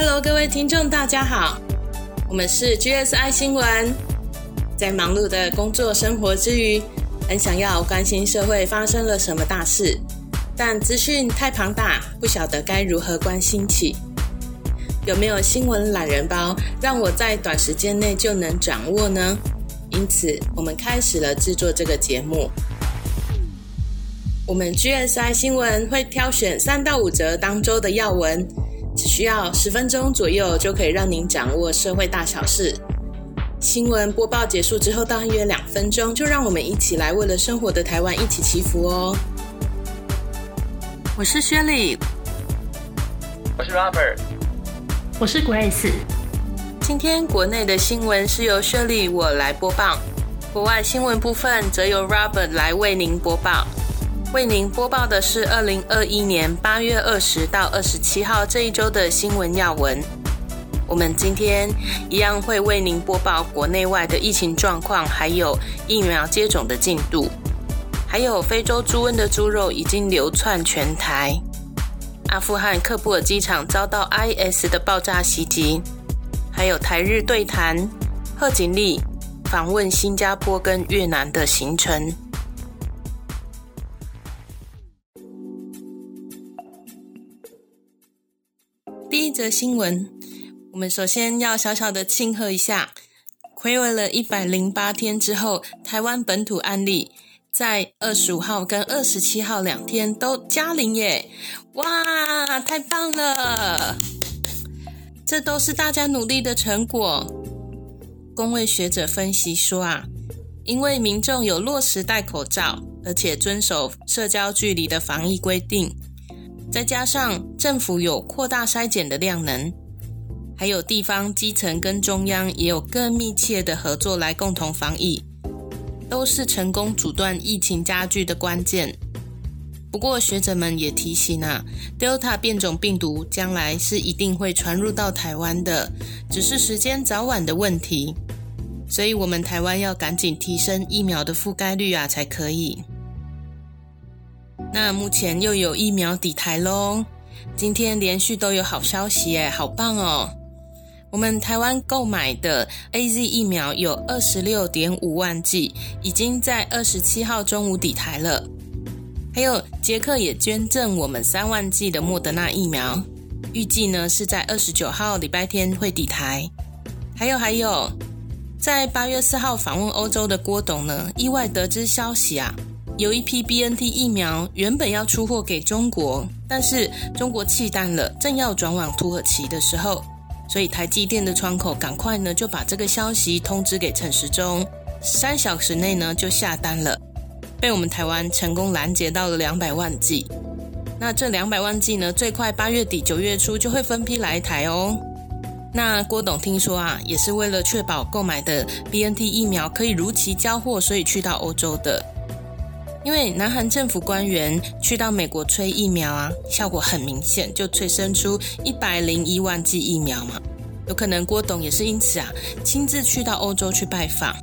Hello，各位听众，大家好，我们是 GSI 新闻。在忙碌的工作生活之余，很想要关心社会发生了什么大事，但资讯太庞大，不晓得该如何关心起。有没有新闻懒人包，让我在短时间内就能掌握呢？因此，我们开始了制作这个节目。我们 GSI 新闻会挑选三到五则当周的要闻，只需要十分钟左右就可以让您掌握社会大小事。新闻播报结束之后，大约两分钟，就让我们一起来为了生活的台湾一起祈福哦。我是薛丽，我是 Robert。我是 Grace。今天国内的新闻是由 Shirley 我来播报，国外新闻部分则由 Robert 来为您播报。为您播报的是二零二一年八月二十到二十七号这一周的新闻要闻。我们今天一样会为您播报国内外的疫情状况，还有疫苗接种的进度，还有非洲猪瘟的猪肉已经流窜全台。阿富汗喀布尔机场遭到 IS 的爆炸袭击，还有台日对谈，贺锦丽访问新加坡跟越南的行程。第一则新闻，我们首先要小小的庆贺一下，回违了一百零八天之后，台湾本土案例。在二十五号跟二十七号两天都加零耶！哇，太棒了！这都是大家努力的成果。工位学者分析说啊，因为民众有落实戴口罩，而且遵守社交距离的防疫规定，再加上政府有扩大筛检的量能，还有地方基层跟中央也有更密切的合作来共同防疫。都是成功阻断疫情加剧的关键。不过，学者们也提醒啊，Delta 变种病毒将来是一定会传入到台湾的，只是时间早晚的问题。所以，我们台湾要赶紧提升疫苗的覆盖率啊，才可以。那目前又有疫苗抵台喽，今天连续都有好消息耶，好棒哦！我们台湾购买的 A Z 疫苗有二十六点五万剂，已经在二十七号中午抵台了。还有捷克也捐赠我们三万剂的莫德纳疫苗，预计呢是在二十九号礼拜天会抵台。还有还有，在八月四号访问欧洲的郭董呢，意外得知消息啊，有一批 B N T 疫苗原本要出货给中国，但是中国弃单了，正要转往土耳其的时候。所以台积电的窗口赶快呢就把这个消息通知给陈时中，三小时内呢就下单了，被我们台湾成功拦截到了两百万剂。那这两百万剂呢，最快八月底九月初就会分批来台哦。那郭董听说啊，也是为了确保购买的 B N T 疫苗可以如期交货，所以去到欧洲的。因为南韩政府官员去到美国催疫苗啊，效果很明显，就催生出一百零一万剂疫苗嘛。有可能郭董也是因此啊，亲自去到欧洲去拜访。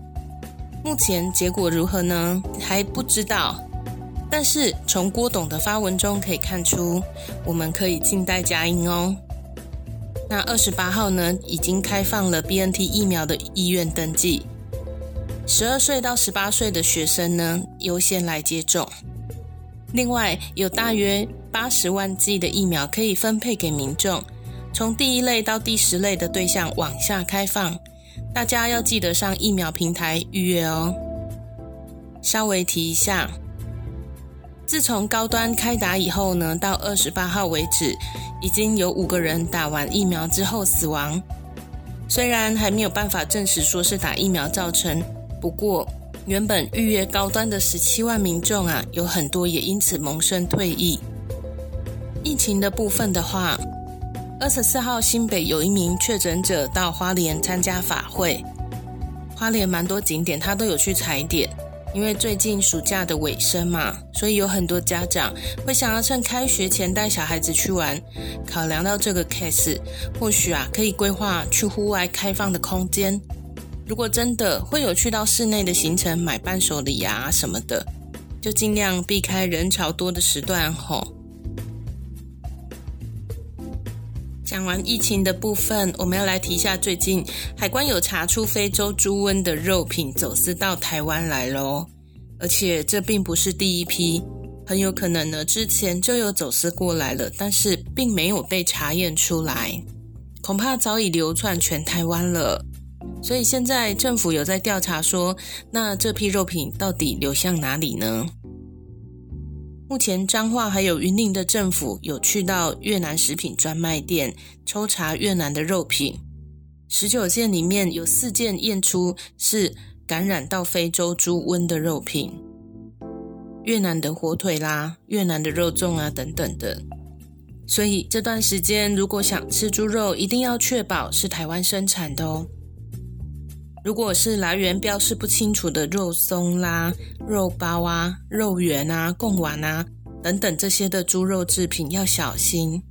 目前结果如何呢？还不知道。但是从郭董的发文中可以看出，我们可以静待佳音哦。那二十八号呢，已经开放了 BNT 疫苗的医院登记。十二岁到十八岁的学生呢，优先来接种。另外，有大约八十万剂的疫苗可以分配给民众，从第一类到第十类的对象往下开放，大家要记得上疫苗平台预约哦。稍微提一下，自从高端开打以后呢，到二十八号为止，已经有五个人打完疫苗之后死亡。虽然还没有办法证实说是打疫苗造成。不过，原本预约高端的十七万民众啊，有很多也因此萌生退役。疫情的部分的话，二十四号新北有一名确诊者到花莲参加法会，花莲蛮多景点他都有去踩点，因为最近暑假的尾声嘛，所以有很多家长会想要趁开学前带小孩子去玩。考量到这个 case，或许啊可以规划去户外开放的空间。如果真的会有去到室内的行程，买伴手礼啊什么的，就尽量避开人潮多的时段吼。讲完疫情的部分，我们要来提一下最近海关有查出非洲猪瘟的肉品走私到台湾来喽，而且这并不是第一批，很有可能呢之前就有走私过来了，但是并没有被查验出来，恐怕早已流窜全台湾了。所以现在政府有在调查说，那这批肉品到底流向哪里呢？目前彰化还有云林的政府有去到越南食品专卖店抽查越南的肉品，十九件里面有四件验出是感染到非洲猪瘟的肉品，越南的火腿啦、越南的肉粽啊等等的。所以这段时间如果想吃猪肉，一定要确保是台湾生产的哦。如果是来源标示不清楚的肉松啦、肉包啊、肉圆啊、贡丸啊等等这些的猪肉制品要小心。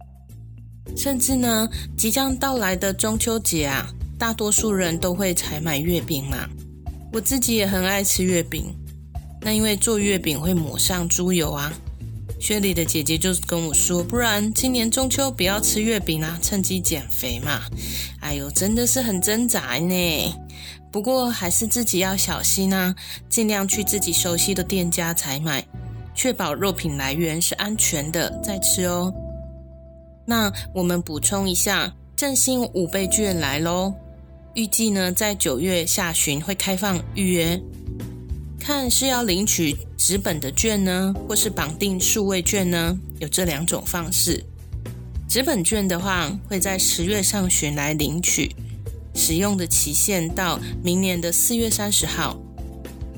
甚至呢，即将到来的中秋节啊，大多数人都会采买月饼嘛。我自己也很爱吃月饼，那因为做月饼会抹上猪油啊。薛里的姐姐就跟我说，不然今年中秋不要吃月饼啦，趁机减肥嘛。哎呦，真的是很挣扎呢。不过还是自己要小心啊，尽量去自己熟悉的店家采买，确保肉品来源是安全的再吃哦。那我们补充一下，振兴五倍券来喽，预计呢在九月下旬会开放预约，看是要领取纸本的券呢，或是绑定数位券呢，有这两种方式。纸本券的话，会在十月上旬来领取。使用的期限到明年的四月三十号。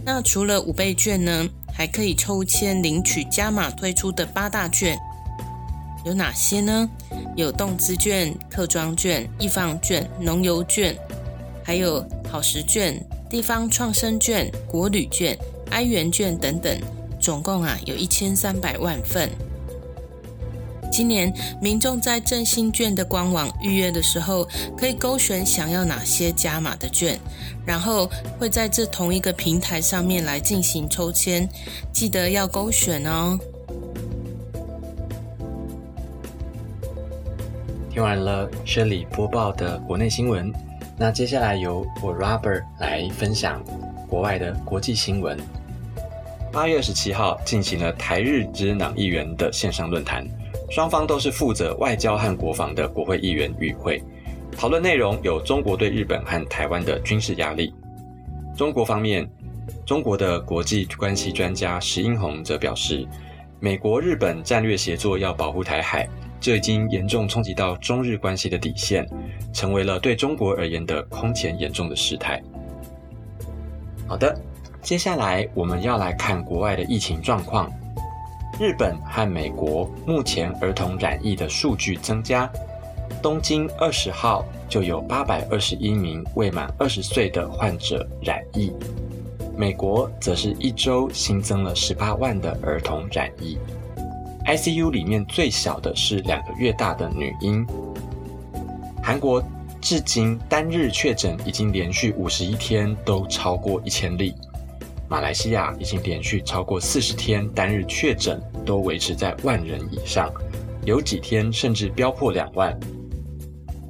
那除了五倍券呢，还可以抽签领取加码推出的八大券，有哪些呢？有动资券、客庄券、易放券、农游券，还有好食券、地方创生券、国旅券、哀元券等等，总共啊有一千三百万份。今年民众在振兴券的官网预约的时候，可以勾选想要哪些加码的券，然后会在这同一个平台上面来进行抽签，记得要勾选哦。听完了 Shirley 播报的国内新闻，那接下来由我 Robert 来分享国外的国际新闻。八月二十七号进行了台日之党议员的线上论坛。双方都是负责外交和国防的国会议员与会，讨论内容有中国对日本和台湾的军事压力。中国方面，中国的国际关系专家石英红则表示，美国、日本战略协作要保护台海，这已经严重冲击到中日关系的底线，成为了对中国而言的空前严重的事态。好的，接下来我们要来看国外的疫情状况。日本和美国目前儿童染疫的数据增加，东京二十号就有八百二十一名未满二十岁的患者染疫，美国则是一周新增了十八万的儿童染疫，ICU 里面最小的是两个月大的女婴。韩国至今单日确诊已经连续五十一天都超过一千例。马来西亚已经连续超过四十天单日确诊都维持在万人以上，有几天甚至飙破两万。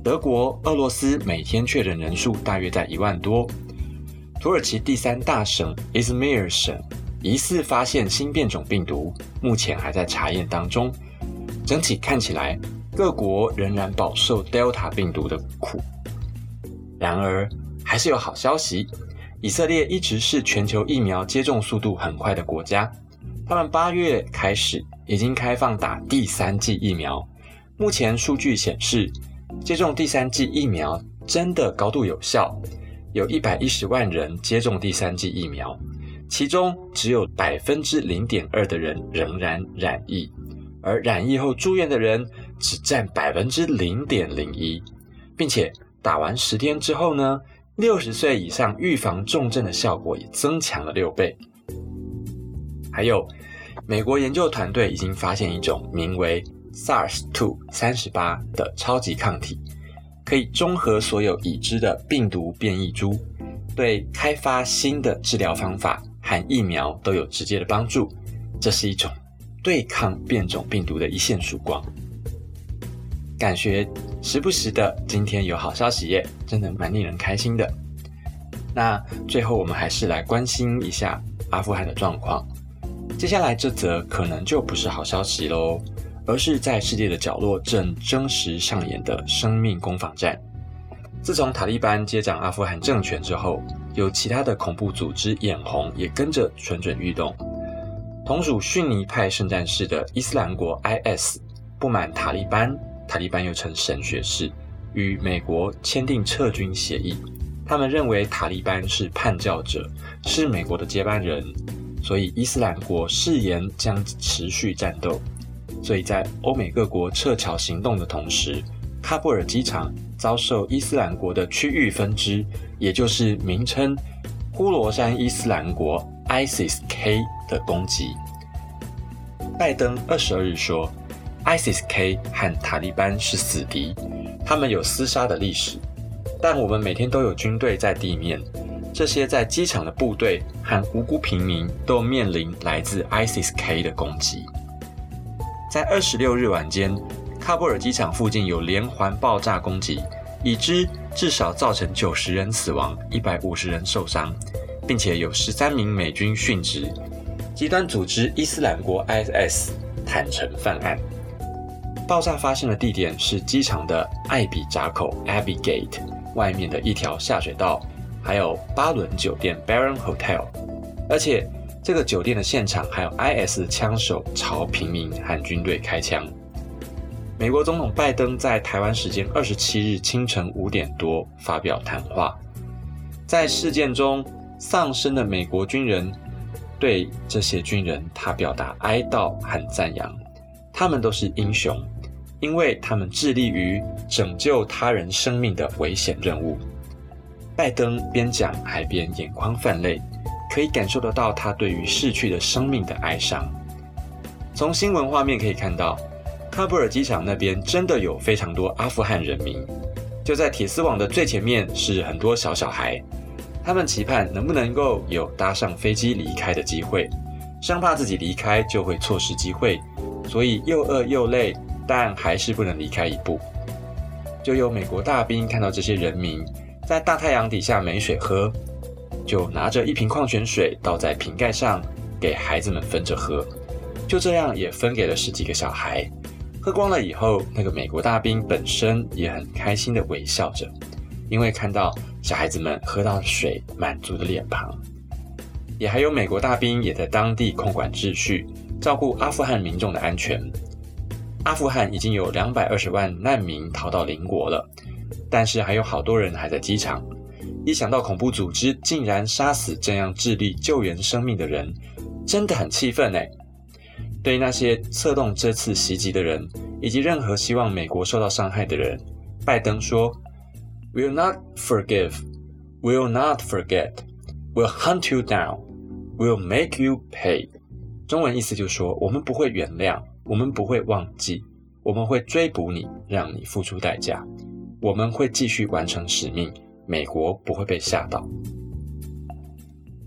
德国、俄罗斯每天确诊人数大约在一万多。土耳其第三大省伊兹密尔省疑似发现新变种病毒，目前还在查验当中。整体看起来，各国仍然饱受 Delta 病毒的苦。然而，还是有好消息。以色列一直是全球疫苗接种速度很快的国家，他们八月开始已经开放打第三剂疫苗。目前数据显示，接种第三剂疫苗真的高度有效，有一百一十万人接种第三剂疫苗，其中只有百分之零点二的人仍然染疫，而染疫后住院的人只占百分之零点零一，并且打完十天之后呢？六十岁以上预防重症的效果也增强了六倍。还有，美国研究团队已经发现一种名为 SARS-2 三十八的超级抗体，可以中和所有已知的病毒变异株，对开发新的治疗方法和疫苗都有直接的帮助。这是一种对抗变种病毒的一线曙光。感觉时不时的今天有好消息耶，真的蛮令人开心的。那最后我们还是来关心一下阿富汗的状况。接下来这则可能就不是好消息喽，而是在世界的角落正真实上演的生命攻防战。自从塔利班接掌阿富汗政权之后，有其他的恐怖组织眼红也跟着蠢蠢欲动。同属逊尼派圣战士的伊斯兰国 （IS） 不满塔利班，塔利班又称神学士，与美国签订撤军协议。他们认为塔利班是叛教者，是美国的接班人，所以伊斯兰国誓言将持续战斗。所以在欧美各国撤侨行动的同时，喀布尔机场遭受伊斯兰国的区域分支，也就是名称呼罗珊伊斯兰国 （ISIS-K） 的攻击。拜登二十二日说，ISIS-K 和塔利班是死敌，他们有厮杀的历史，但我们每天都有军队在地面，这些在机场的部队和无辜平民都面临来自 ISIS-K 的攻击。在二十六日晚间。喀布尔机场附近有连环爆炸攻击，已知至少造成九十人死亡、一百五十人受伤，并且有十三名美军殉职。极端组织伊斯兰国 （IS） 坦诚犯案。爆炸发生的地点是机场的艾比闸口 （Abbey Gate） 外面的一条下水道，还有巴伦酒店 （Baron Hotel）。而且这个酒店的现场还有 IS 枪手朝平民和军队开枪。美国总统拜登在台湾时间二十七日清晨五点多发表谈话，在事件中丧生的美国军人，对这些军人他表达哀悼和赞扬，他们都是英雄，因为他们致力于拯救他人生命的危险任务。拜登边讲还边眼眶泛泪，可以感受得到他对于逝去的生命的哀伤。从新闻画面可以看到。喀布尔机场那边真的有非常多阿富汗人民，就在铁丝网的最前面是很多小小孩，他们期盼能不能够有搭上飞机离开的机会，生怕自己离开就会错失机会，所以又饿又累，但还是不能离开一步。就有美国大兵看到这些人民在大太阳底下没水喝，就拿着一瓶矿泉水倒在瓶盖上给孩子们分着喝，就这样也分给了十几个小孩。喝光了以后，那个美国大兵本身也很开心的微笑着，因为看到小孩子们喝到水满足的脸庞。也还有美国大兵也在当地控管秩序，照顾阿富汗民众的安全。阿富汗已经有两百二十万难民逃到邻国了，但是还有好多人还在机场。一想到恐怖组织竟然杀死这样致力救援生命的人，真的很气愤哎。对那些策动这次袭击的人，以及任何希望美国受到伤害的人，拜登说：“Will not forgive, will not forget, will hunt you down, will make you pay。”中文意思就是说，我们不会原谅，我们不会忘记，我们会追捕你，让你付出代价，我们会继续完成使命，美国不会被吓到。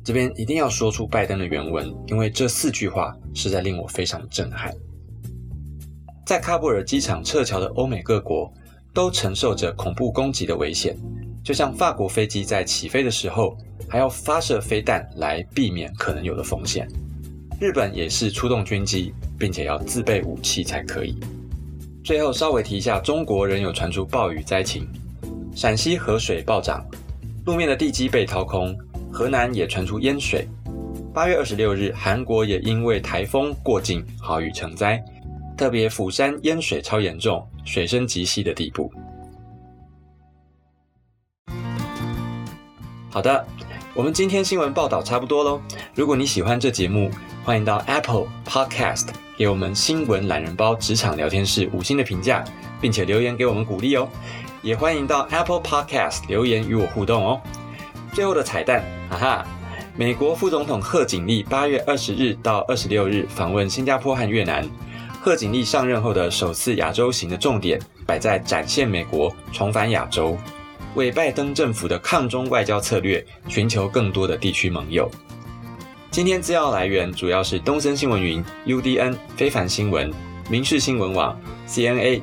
这边一定要说出拜登的原文，因为这四句话实在令我非常震撼。在喀布尔机场撤侨的欧美各国都承受着恐怖攻击的危险，就像法国飞机在起飞的时候还要发射飞弹来避免可能有的风险。日本也是出动军机，并且要自备武器才可以。最后稍微提一下，中国仍有传出暴雨灾情，陕西河水暴涨，路面的地基被掏空。河南也传出淹水。八月二十六日，韩国也因为台风过境，豪雨成灾，特别釜山淹水超严重，水深及膝的地步。好的，我们今天新闻报道差不多喽。如果你喜欢这节目，欢迎到 Apple Podcast 给我们新闻懒人包职场聊天室五星的评价，并且留言给我们鼓励哦。也欢迎到 Apple Podcast 留言与我互动哦。最后的彩蛋，哈哈！美国副总统贺锦丽八月二十日到二十六日访问新加坡和越南。贺锦丽上任后的首次亚洲行的重点摆在展现美国重返亚洲，为拜登政府的抗中外交策略寻求更多的地区盟友。今天资料来源主要是东森新闻云、UDN、非凡新闻、民事新闻网、CNA、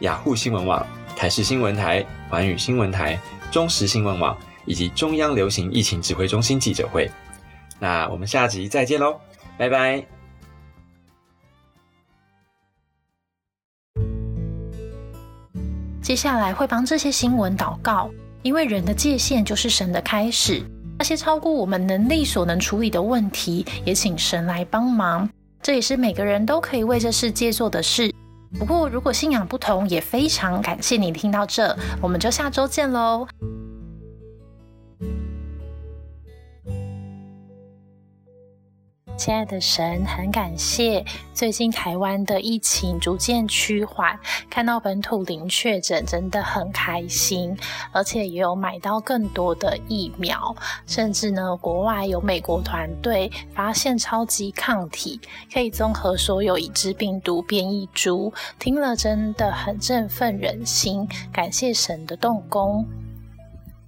雅虎新闻网、台视新闻台、环宇新闻台、中时新闻网以及中央流行疫情指挥中心记者会。那我们下集再见喽，拜拜。接下来会帮这些新闻祷告，因为人的界限就是神的开始。那些超过我们能力所能处理的问题，也请神来帮忙。这也是每个人都可以为这世界做的事。不过，如果信仰不同，也非常感谢你听到这，我们就下周见喽。亲爱的神，很感谢最近台湾的疫情逐渐趋缓，看到本土零确诊，真的很开心，而且也有买到更多的疫苗，甚至呢，国外有美国团队发现超级抗体，可以综合所有已知病毒变异株，听了真的很振奋人心，感谢神的动工。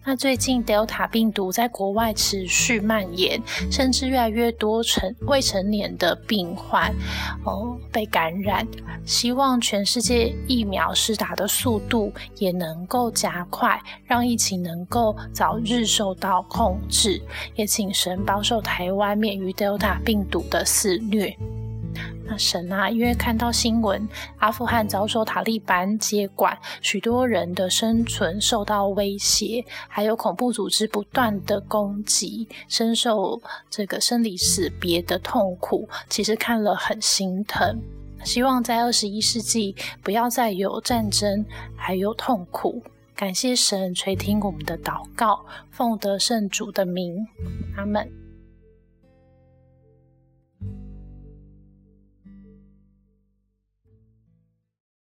那最近 Delta 病毒在国外持续蔓延，甚至越来越多成未成年的病患哦被感染。希望全世界疫苗施打的速度也能够加快，让疫情能够早日受到控制。也请神保守台湾免于 Delta 病毒的肆虐。那神啊，因为看到新闻，阿富汗遭受塔利班接管，许多人的生存受到威胁，还有恐怖组织不断的攻击，深受这个生离死别的痛苦，其实看了很心疼。希望在二十一世纪不要再有战争，还有痛苦。感谢神垂听我们的祷告，奉得圣主的名，阿门。